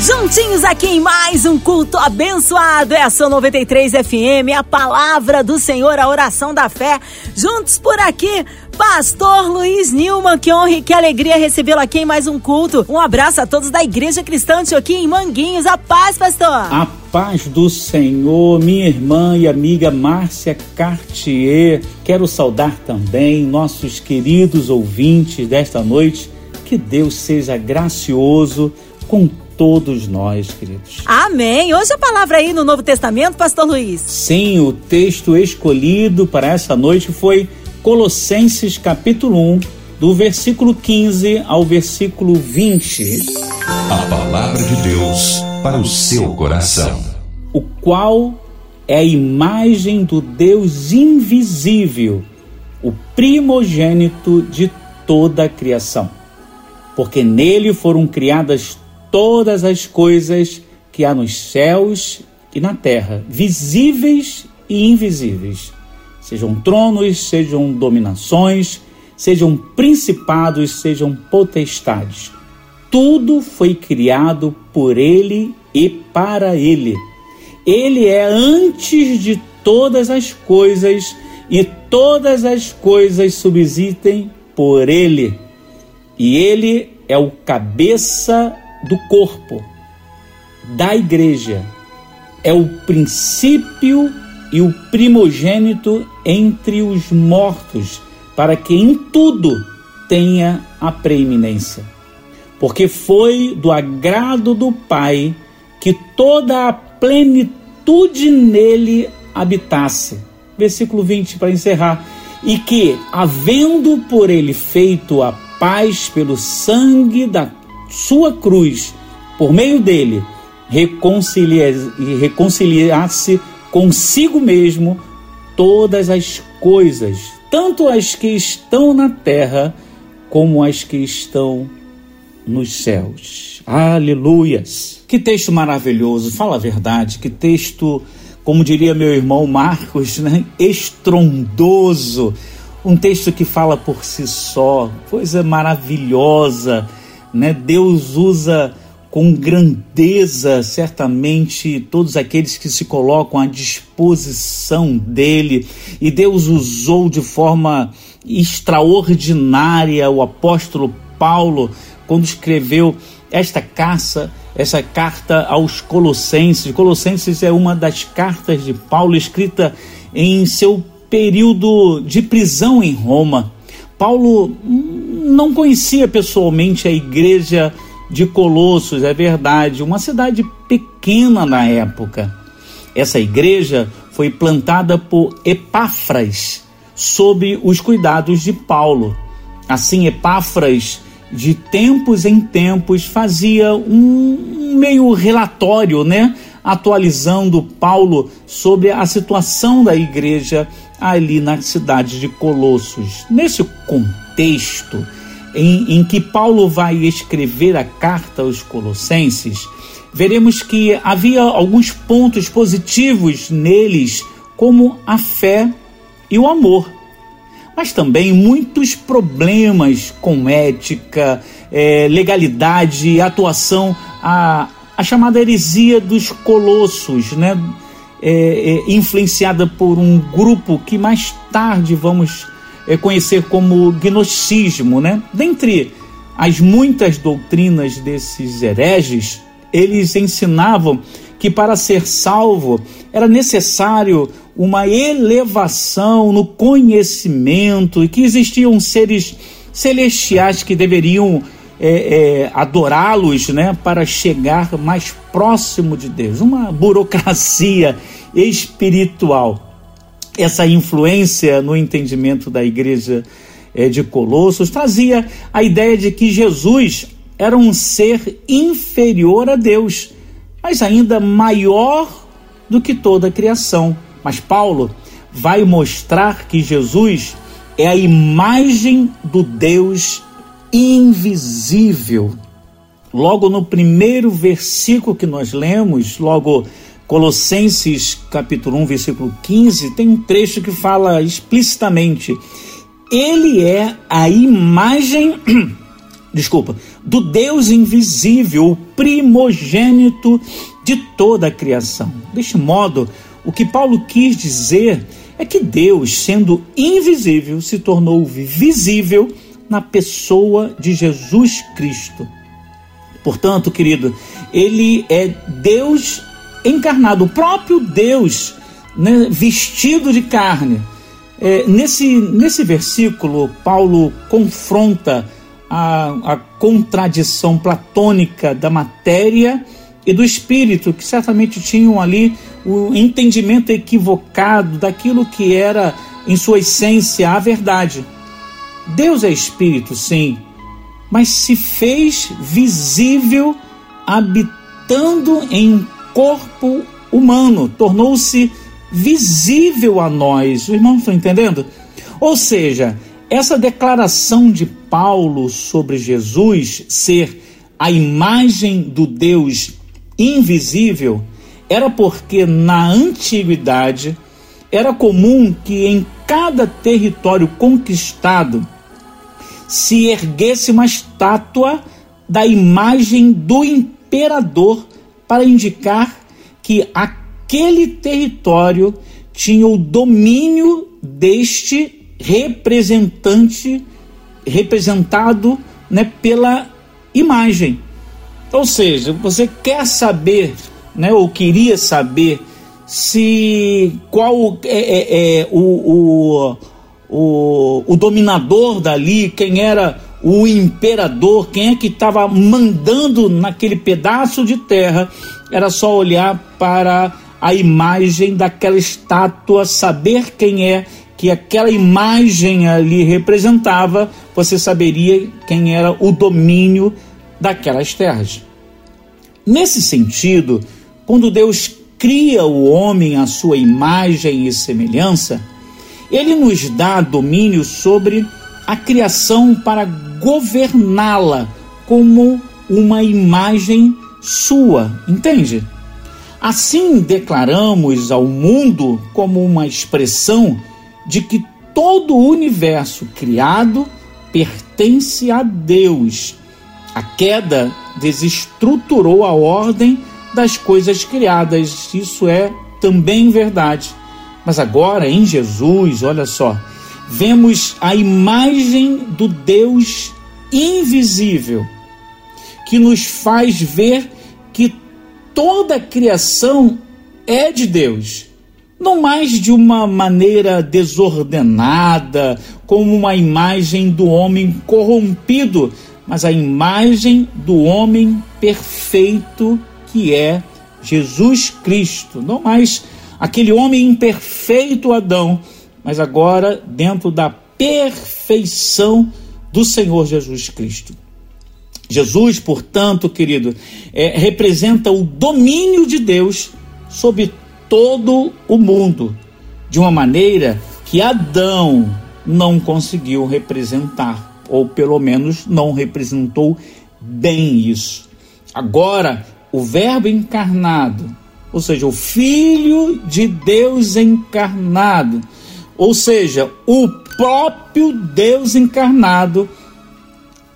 Juntinhos aqui em mais um culto abençoado. É a sua 93 FM, a palavra do Senhor, a oração da fé. Juntos por aqui, Pastor Luiz Nilman, que honra e que alegria recebê-lo aqui em mais um culto. Um abraço a todos da Igreja Cristã aqui em Manguinhos. A paz, pastor. A paz do Senhor, minha irmã e amiga Márcia Cartier. Quero saudar também nossos queridos ouvintes desta noite. Que Deus seja gracioso com todos nós, queridos. Amém. Hoje a palavra aí no Novo Testamento, Pastor Luiz. Sim, o texto escolhido para essa noite foi Colossenses capítulo 1, do versículo 15 ao versículo 20. A palavra de Deus para o seu coração. O qual é a imagem do Deus invisível, o primogênito de toda a criação. Porque nele foram criadas todas as coisas que há nos céus e na terra, visíveis e invisíveis sejam tronos, sejam dominações, sejam principados, sejam potestades. Tudo foi criado por Ele e para Ele. Ele é antes de todas as coisas e todas as coisas subsistem por Ele. E Ele é o cabeça do corpo, da igreja. É o princípio e o primogênito entre os mortos, para que em tudo tenha a preeminência. Porque foi do agrado do Pai que toda a plenitude nele habitasse. Versículo 20 para encerrar. E que, havendo por ele feito a paz pelo sangue da sua cruz, por meio dele, reconciliasse consigo mesmo todas as coisas, tanto as que estão na terra como as que estão nos céus. Aleluias! Que texto maravilhoso, fala a verdade, que texto, como diria meu irmão Marcos, né? estrondoso. Um texto que fala por si só, coisa maravilhosa, né? Deus usa com grandeza, certamente, todos aqueles que se colocam à disposição dele, e Deus usou de forma extraordinária o apóstolo Paulo quando escreveu esta carta, essa carta aos Colossenses. Colossenses é uma das cartas de Paulo escrita em seu período de prisão em Roma. Paulo não conhecia pessoalmente a igreja de Colossos, é verdade, uma cidade pequena na época. Essa igreja foi plantada por Epáfras, sob os cuidados de Paulo. Assim, Epáfras, de tempos em tempos, fazia um meio relatório, né? Atualizando Paulo sobre a situação da igreja ali na cidade de Colossos. Nesse contexto, em, em que Paulo vai escrever a carta aos Colossenses, veremos que havia alguns pontos positivos neles, como a fé e o amor, mas também muitos problemas com ética, é, legalidade e atuação, a, a chamada heresia dos colossos, né? É, é, influenciada por um grupo que mais tarde vamos conhecer como gnosticismo, né? Dentre as muitas doutrinas desses hereges, eles ensinavam que para ser salvo era necessário uma elevação no conhecimento e que existiam seres celestiais que deveriam é, é, adorá-los né, para chegar mais próximo de Deus. Uma burocracia espiritual essa influência no entendimento da igreja é, de Colossos trazia a ideia de que Jesus era um ser inferior a Deus, mas ainda maior do que toda a criação. Mas Paulo vai mostrar que Jesus é a imagem do Deus invisível. Logo no primeiro versículo que nós lemos, logo Colossenses capítulo 1, versículo 15, tem um trecho que fala explicitamente: Ele é a imagem, desculpa, do Deus invisível, o primogênito de toda a criação. Deste modo, o que Paulo quis dizer é que Deus, sendo invisível, se tornou visível na pessoa de Jesus Cristo. Portanto, querido, ele é Deus encarnado, o próprio Deus né, vestido de carne. É, nesse, nesse versículo, Paulo confronta a, a contradição platônica da matéria e do espírito, que certamente tinham ali o entendimento equivocado daquilo que era, em sua essência, a verdade. Deus é espírito, sim, mas se fez visível habitando em corpo humano, tornou-se visível a nós. Os irmãos estão entendendo? Ou seja, essa declaração de Paulo sobre Jesus ser a imagem do Deus invisível era porque na antiguidade era comum que em cada território conquistado se erguesse uma estátua da imagem do imperador para indicar que aquele território tinha o domínio deste representante representado né, pela imagem. Ou seja, você quer saber, né, ou queria saber se qual é, é, é o, o, o, o dominador dali, quem era o imperador, quem é que estava mandando naquele pedaço de terra, era só olhar para a imagem daquela estátua, saber quem é que aquela imagem ali representava, você saberia quem era o domínio daquelas terras. Nesse sentido, quando Deus cria o homem à sua imagem e semelhança, ele nos dá domínio sobre a criação para governá-la como uma imagem sua, entende? Assim declaramos ao mundo como uma expressão de que todo o universo criado pertence a Deus. A queda desestruturou a ordem das coisas criadas, isso é também verdade. Mas agora em Jesus, olha só, vemos a imagem do Deus invisível, que nos faz ver que toda a criação é de Deus. Não mais de uma maneira desordenada, como uma imagem do homem corrompido, mas a imagem do homem perfeito que é Jesus Cristo. Não mais aquele homem imperfeito Adão, mas agora dentro da perfeição do Senhor Jesus Cristo. Jesus, portanto, querido, é, representa o domínio de Deus sobre todo o mundo, de uma maneira que Adão não conseguiu representar, ou pelo menos não representou bem isso. Agora, o Verbo encarnado, ou seja, o Filho de Deus encarnado, ou seja, o próprio Deus encarnado,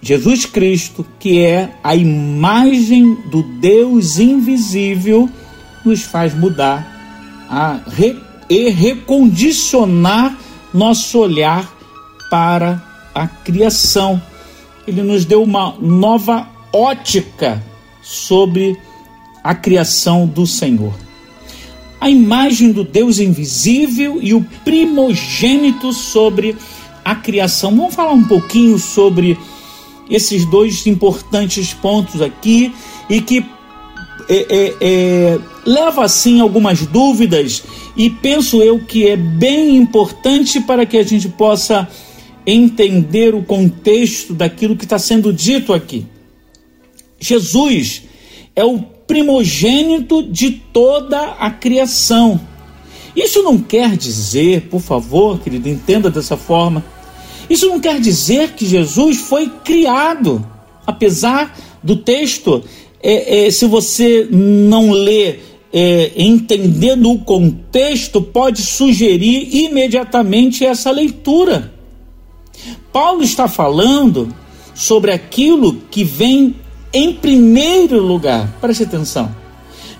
Jesus Cristo, que é a imagem do Deus invisível, nos faz mudar a re, e recondicionar nosso olhar para a criação. Ele nos deu uma nova ótica sobre a criação do Senhor. A imagem do Deus invisível e o primogênito sobre a criação. Vamos falar um pouquinho sobre esses dois importantes pontos aqui e que é, é, é, leva assim algumas dúvidas e penso eu que é bem importante para que a gente possa entender o contexto daquilo que está sendo dito aqui. Jesus é o primogênito de toda a criação. Isso não quer dizer, por favor, querido, entenda dessa forma. Isso não quer dizer que Jesus foi criado, apesar do texto, é, é, se você não lê é, entendendo o contexto, pode sugerir imediatamente essa leitura. Paulo está falando sobre aquilo que vem em primeiro lugar. Preste atenção.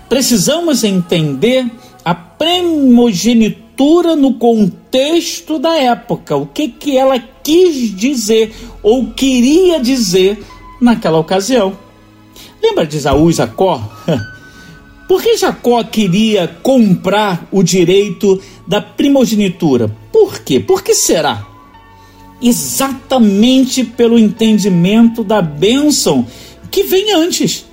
Precisamos entender a primogenitura no contexto da época, o que, que ela quis dizer ou queria dizer naquela ocasião. Lembra de Isaú e Jacó? Por que Jacó queria comprar o direito da primogenitura? Por quê? Por que será? Exatamente pelo entendimento da bênção que vem antes.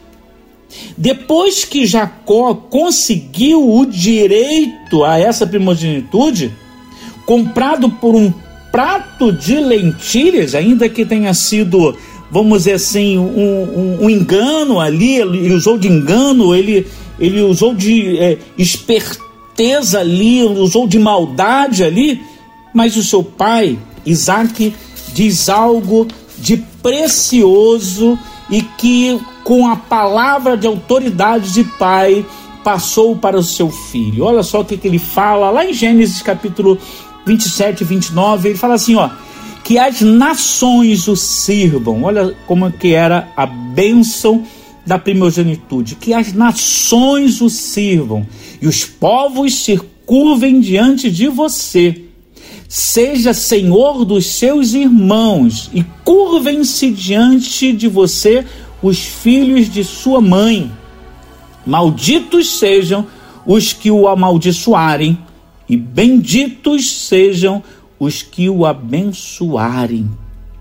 Depois que Jacó conseguiu o direito a essa primogenitude, comprado por um prato de lentilhas, ainda que tenha sido, vamos dizer assim, um, um, um engano ali, ele usou de engano, ele, ele usou de é, esperteza ali, usou de maldade ali, mas o seu pai, Isaac, diz algo de precioso e que com a palavra de autoridade de pai passou para o seu filho. Olha só o que, que ele fala lá em Gênesis capítulo 27 e 29, ele fala assim, ó, que as nações o sirvam. Olha como que era a bênção da primogenitude, que as nações o sirvam e os povos se curvem diante de você. Seja senhor dos seus irmãos e curvem-se diante de você os filhos de sua mãe. Malditos sejam os que o amaldiçoarem, e benditos sejam os que o abençoarem.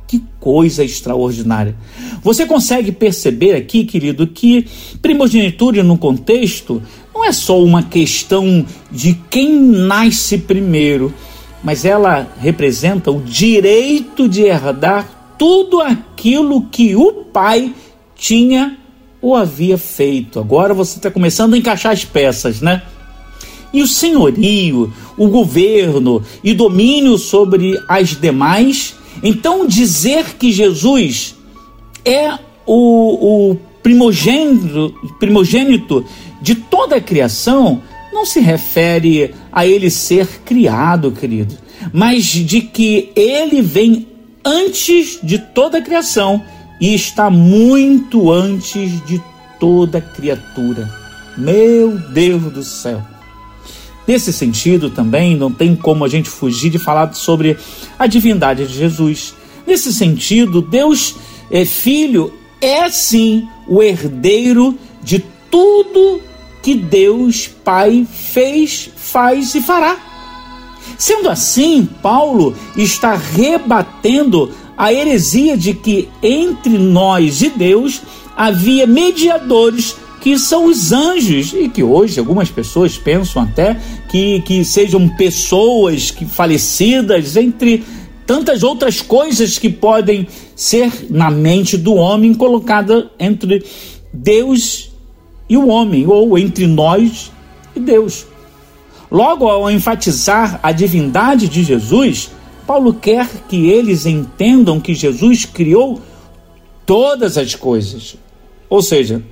Que coisa extraordinária. Você consegue perceber aqui, querido, que primogenitura no contexto não é só uma questão de quem nasce primeiro mas ela representa o direito de herdar tudo aquilo que o pai tinha ou havia feito. Agora você está começando a encaixar as peças, né? E o senhorio, o governo e domínio sobre as demais. Então, dizer que Jesus é o, o primogênito, primogênito de toda a criação não se refere a ele ser criado, querido, mas de que ele vem antes de toda a criação e está muito antes de toda criatura. Meu Deus do céu. Nesse sentido, também não tem como a gente fugir de falar sobre a divindade de Jesus. Nesse sentido, Deus é filho, é sim o herdeiro de tudo que Deus Pai fez, faz e fará. Sendo assim, Paulo está rebatendo a heresia de que entre nós e Deus havia mediadores que são os anjos e que hoje algumas pessoas pensam até que, que sejam pessoas que falecidas entre tantas outras coisas que podem ser na mente do homem colocada entre Deus e o homem, ou entre nós e Deus. Logo, ao enfatizar a divindade de Jesus, Paulo quer que eles entendam que Jesus criou todas as coisas. Ou seja,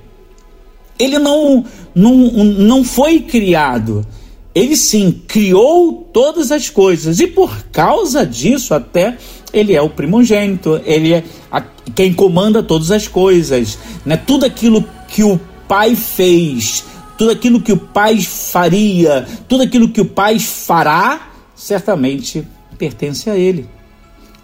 ele não, não, não foi criado, ele sim criou todas as coisas e por causa disso até ele é o primogênito, ele é a, quem comanda todas as coisas, né? Tudo aquilo que o pai fez, tudo aquilo que o pai faria, tudo aquilo que o pai fará, certamente pertence a ele.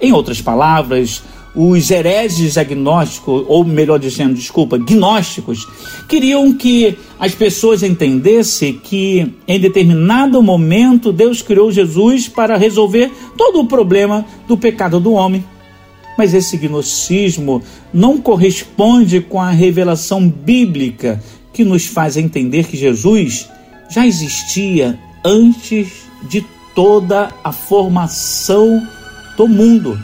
Em outras palavras, os hereges agnósticos, ou melhor dizendo, desculpa, gnósticos, queriam que as pessoas entendessem que em determinado momento Deus criou Jesus para resolver todo o problema do pecado do homem. Mas esse gnosticismo não corresponde com a revelação bíblica que nos faz entender que Jesus já existia antes de toda a formação do mundo.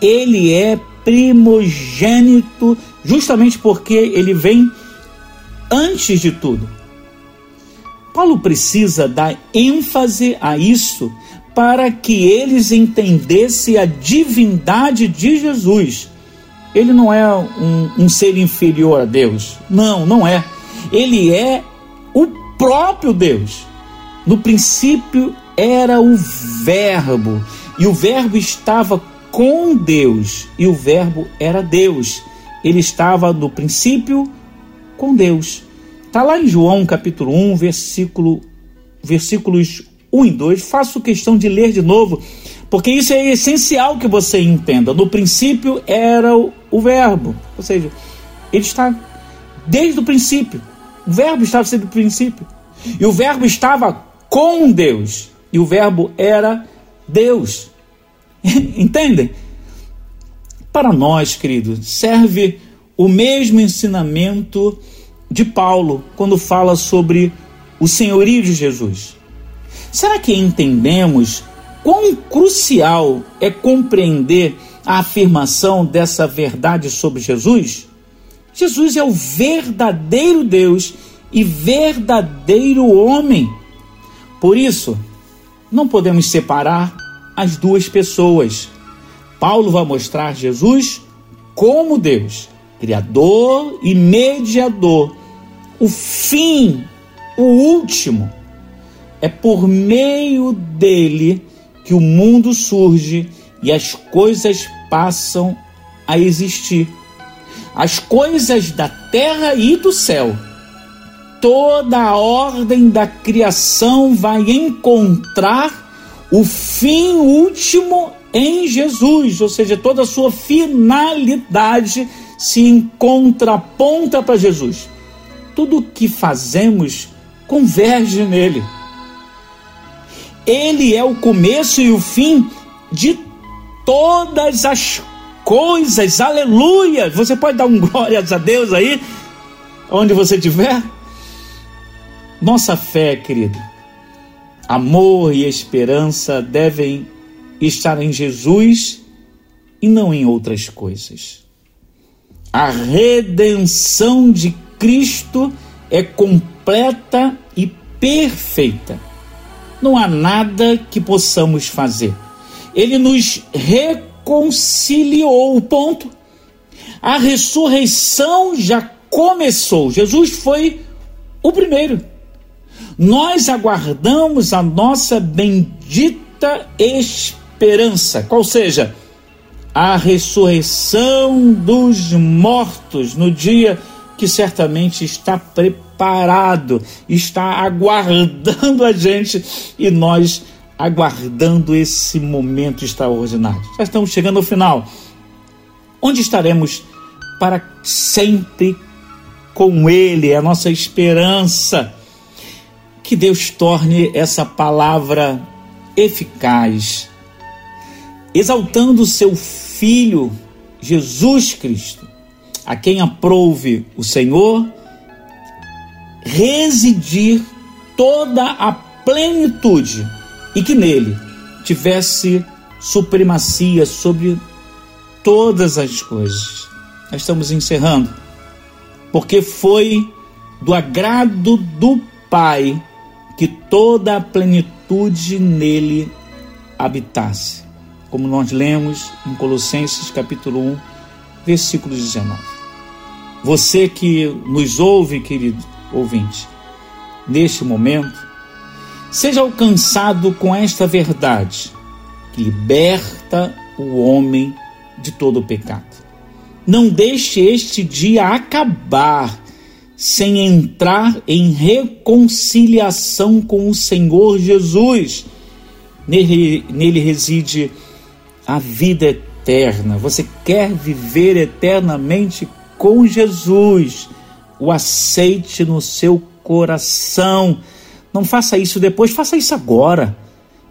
Ele é primogênito justamente porque ele vem antes de tudo. Paulo precisa dar ênfase a isso para que eles entendessem a divindade de Jesus. Ele não é um, um ser inferior a Deus. Não, não é. Ele é o próprio Deus. No princípio era o Verbo, e o Verbo estava com Deus, e o Verbo era Deus. Ele estava no princípio com Deus. Está lá em João capítulo 1, versículo, versículos 1 e 2. Faço questão de ler de novo, porque isso é essencial que você entenda. No princípio era o, o Verbo, ou seja, ele está desde o princípio. O Verbo estava desde o princípio. E o Verbo estava com Deus. E o Verbo era Deus. Entendem? Para nós, queridos, serve o mesmo ensinamento de Paulo quando fala sobre o senhorio de Jesus. Será que entendemos quão crucial é compreender a afirmação dessa verdade sobre Jesus? Jesus é o verdadeiro Deus e verdadeiro homem. Por isso, não podemos separar as duas pessoas. Paulo vai mostrar Jesus como Deus, Criador e mediador, o fim, o último. É por meio dele que o mundo surge e as coisas passam a existir. As coisas da terra e do céu. Toda a ordem da criação vai encontrar o fim último em Jesus, ou seja, toda a sua finalidade se encontra ponta para Jesus. Tudo o que fazemos converge nele. Ele é o começo e o fim de todas as coisas. Aleluia! Você pode dar um glórias a Deus aí, onde você estiver? Nossa fé, querido, amor e esperança devem estar em Jesus e não em outras coisas. A redenção de Cristo é completa e perfeita. Não há nada que possamos fazer. Ele nos reconciliou. Ponto. A ressurreição já começou. Jesus foi o primeiro nós aguardamos a nossa bendita esperança, qual seja, a ressurreição dos mortos no dia que certamente está preparado, está aguardando a gente e nós aguardando esse momento extraordinário. Já estamos chegando ao final. Onde estaremos para sempre com Ele? É a nossa esperança que Deus torne essa palavra eficaz, exaltando o seu Filho Jesus Cristo, a quem aprouve o Senhor residir toda a plenitude e que nele tivesse supremacia sobre todas as coisas. Nós estamos encerrando, porque foi do agrado do Pai que toda a plenitude nele habitasse. Como nós lemos em Colossenses capítulo 1, versículo 19. Você que nos ouve, querido ouvinte, neste momento, seja alcançado com esta verdade que liberta o homem de todo o pecado. Não deixe este dia acabar sem entrar em reconciliação com o Senhor Jesus. Nele, nele reside a vida eterna. Você quer viver eternamente com Jesus? O aceite no seu coração. Não faça isso depois, faça isso agora.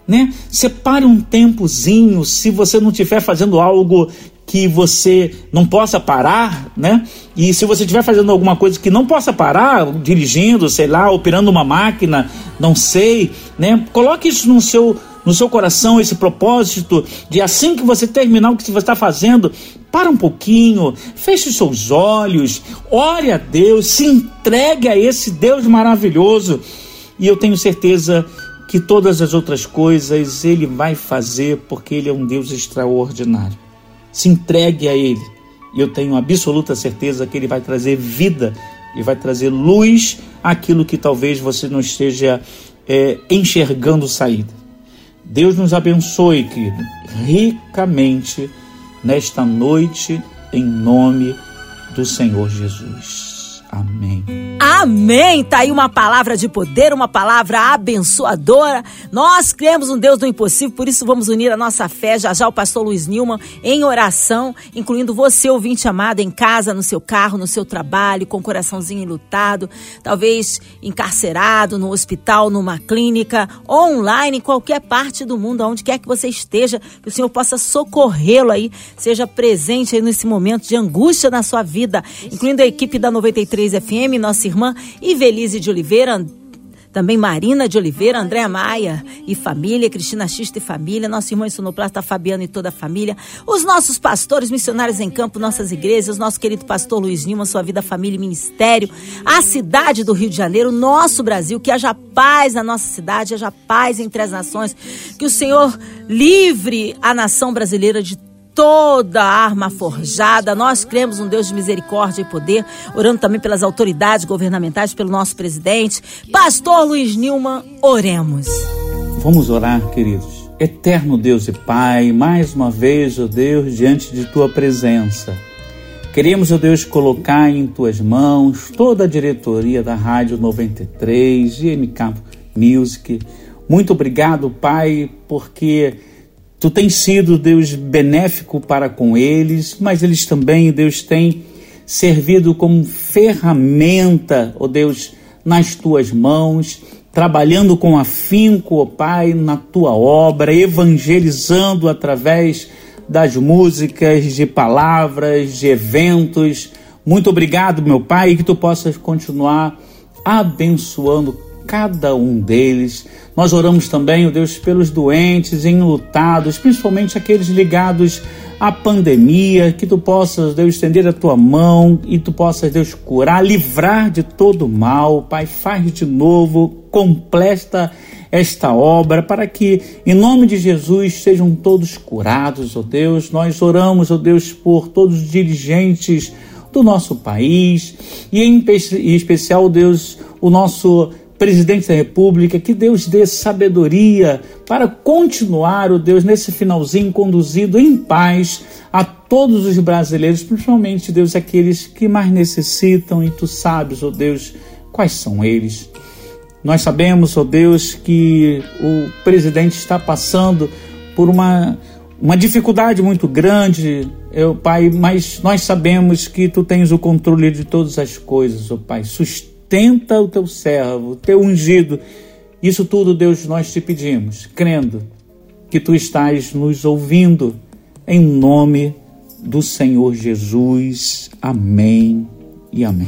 Né? Separe um tempozinho, se você não estiver fazendo algo que você não possa parar, né? E se você estiver fazendo alguma coisa que não possa parar, dirigindo, sei lá, operando uma máquina, não sei, né? Coloque isso no seu no seu coração esse propósito de assim que você terminar o que você está fazendo, para um pouquinho, feche os seus olhos, ore a Deus, se entregue a esse Deus maravilhoso. E eu tenho certeza que todas as outras coisas ele vai fazer porque ele é um Deus extraordinário se entregue a Ele. E eu tenho absoluta certeza que Ele vai trazer vida e vai trazer luz àquilo que talvez você não esteja é, enxergando saída. Deus nos abençoe, querido, ricamente nesta noite, em nome do Senhor Jesus. Amém. Amém. Tá aí uma palavra de poder, uma palavra abençoadora. Nós cremos um Deus do impossível, por isso vamos unir a nossa fé. Já já o pastor Luiz Nilman em oração, incluindo você, ouvinte amado, em casa, no seu carro, no seu trabalho, com o coraçãozinho enlutado, talvez encarcerado, no hospital, numa clínica, online, em qualquer parte do mundo, aonde quer que você esteja, que o Senhor possa socorrê-lo aí, seja presente aí nesse momento de angústia na sua vida, incluindo a equipe da 93 FM, nossa irmã Ivelise de Oliveira, também Marina de Oliveira, Andréa Maia e família, Cristina Xista e família, nosso irmão sonoplasta Fabiano e toda a família, os nossos pastores, missionários em campo, nossas igrejas, nosso querido pastor Luiz Nilma, sua vida, família e ministério, a cidade do Rio de Janeiro, nosso Brasil, que haja paz na nossa cidade, haja paz entre as nações, que o Senhor livre a nação brasileira de toda arma forjada. Nós cremos um Deus de misericórdia e poder, orando também pelas autoridades governamentais, pelo nosso presidente. Pastor Luiz Nilman, oremos. Vamos orar, queridos. Eterno Deus e Pai, mais uma vez, ó oh Deus, diante de tua presença. Queremos, ó oh Deus, colocar em tuas mãos toda a diretoria da Rádio 93 e MK Music. Muito obrigado, Pai, porque Tu tens sido, Deus, benéfico para com eles, mas eles também, Deus, têm servido como ferramenta, ó oh Deus, nas tuas mãos, trabalhando com afinco, ó oh Pai, na tua obra, evangelizando através das músicas, de palavras, de eventos. Muito obrigado, meu Pai, que tu possas continuar abençoando cada um deles. Nós oramos também, ó Deus, pelos doentes, enlutados, principalmente aqueles ligados à pandemia, que tu possas, Deus, estender a tua mão e tu possas, Deus, curar, livrar de todo mal. Pai, faz de novo, completa esta obra para que, em nome de Jesus, sejam todos curados, ó Deus. Nós oramos, ó Deus, por todos os dirigentes do nosso país e, em especial, Deus, o nosso presidente da República, que Deus dê sabedoria para continuar, o oh Deus, nesse finalzinho conduzido em paz a todos os brasileiros, principalmente, Deus, aqueles que mais necessitam, e tu sabes, ó oh Deus, quais são eles. Nós sabemos, ó oh Deus, que o presidente está passando por uma, uma dificuldade muito grande, eu, Pai, mas nós sabemos que tu tens o controle de todas as coisas, ó Pai. Sustenta sustenta o teu servo, o teu ungido. Isso tudo, Deus, nós te pedimos, crendo que tu estás nos ouvindo, em nome do Senhor Jesus. Amém e amém.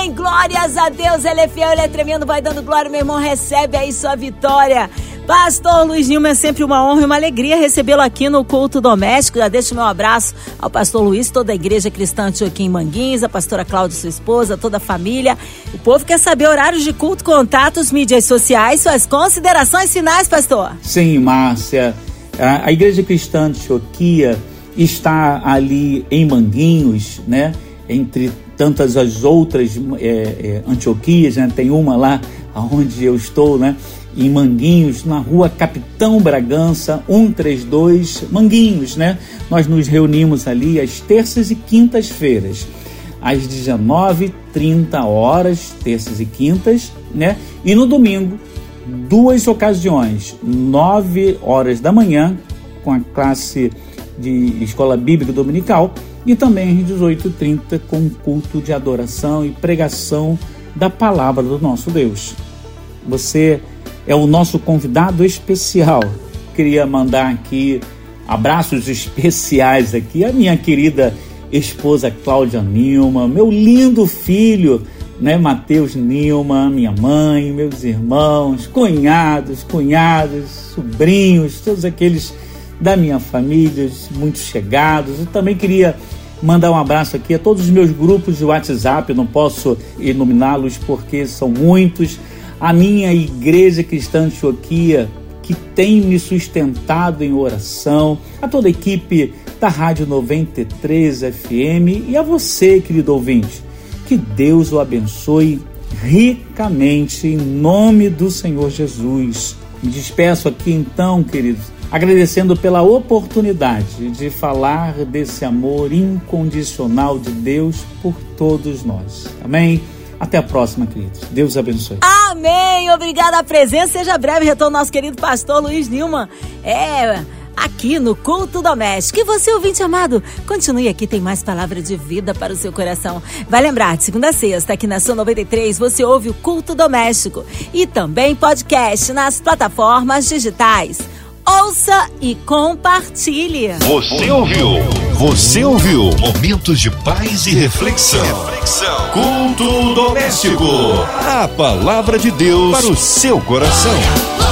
Amém! Glórias a Deus, Ele é fiel, Ele é tremendo, vai dando glória, meu irmão, recebe aí sua vitória. Pastor Luiz Nilma, é sempre uma honra e uma alegria recebê-lo aqui no culto doméstico. Já deixo meu abraço ao pastor Luiz, toda a igreja cristã aqui em Manguins, a pastora Cláudia, sua esposa, toda a família. O povo quer saber horários de culto, contatos, mídias sociais, suas considerações finais, pastor. Sim, Márcia. A igreja cristã Antioquia está ali em Manguinhos, né? Entre tantas as outras é, é, Antioquias, né? Tem uma lá onde eu estou, né? em Manguinhos, na rua Capitão Bragança, 132, Manguinhos, né? Nós nos reunimos ali às terças e quintas-feiras, às 19h30 horas, terças e quintas, né? E no domingo, duas ocasiões, 9 horas da manhã, com a classe de escola bíblica dominical, e também às 18h30 com culto de adoração e pregação da palavra do nosso Deus. Você é o nosso convidado especial. Queria mandar aqui abraços especiais aqui a minha querida esposa Cláudia Nilma, meu lindo filho, né, Mateus Nilma, minha mãe, meus irmãos, cunhados, cunhadas, sobrinhos, todos aqueles da minha família, muito chegados. Eu também queria mandar um abraço aqui a todos os meus grupos de WhatsApp, eu não posso enumerá-los porque são muitos a minha igreja cristã Antioquia, que tem me sustentado em oração, a toda a equipe da Rádio 93 FM e a você, querido ouvinte. Que Deus o abençoe ricamente em nome do Senhor Jesus. Me despeço aqui então, queridos, agradecendo pela oportunidade de falar desse amor incondicional de Deus por todos nós. Amém? Até a próxima, queridos. Deus abençoe. Amém. Obrigada a presença. Seja breve retorno nosso querido pastor Luiz Nilman. É aqui no Culto Doméstico. E você, ouvinte amado, continue aqui, tem mais palavra de vida para o seu coração. Vai lembrar, de segunda a sexta, aqui na Sua 93, você ouve o Culto Doméstico e também podcast nas plataformas digitais. Ouça e compartilhe. Você ouviu? Você ouviu? Momentos de paz e reflexão. reflexão. Culto doméstico. A palavra de Deus para o seu coração.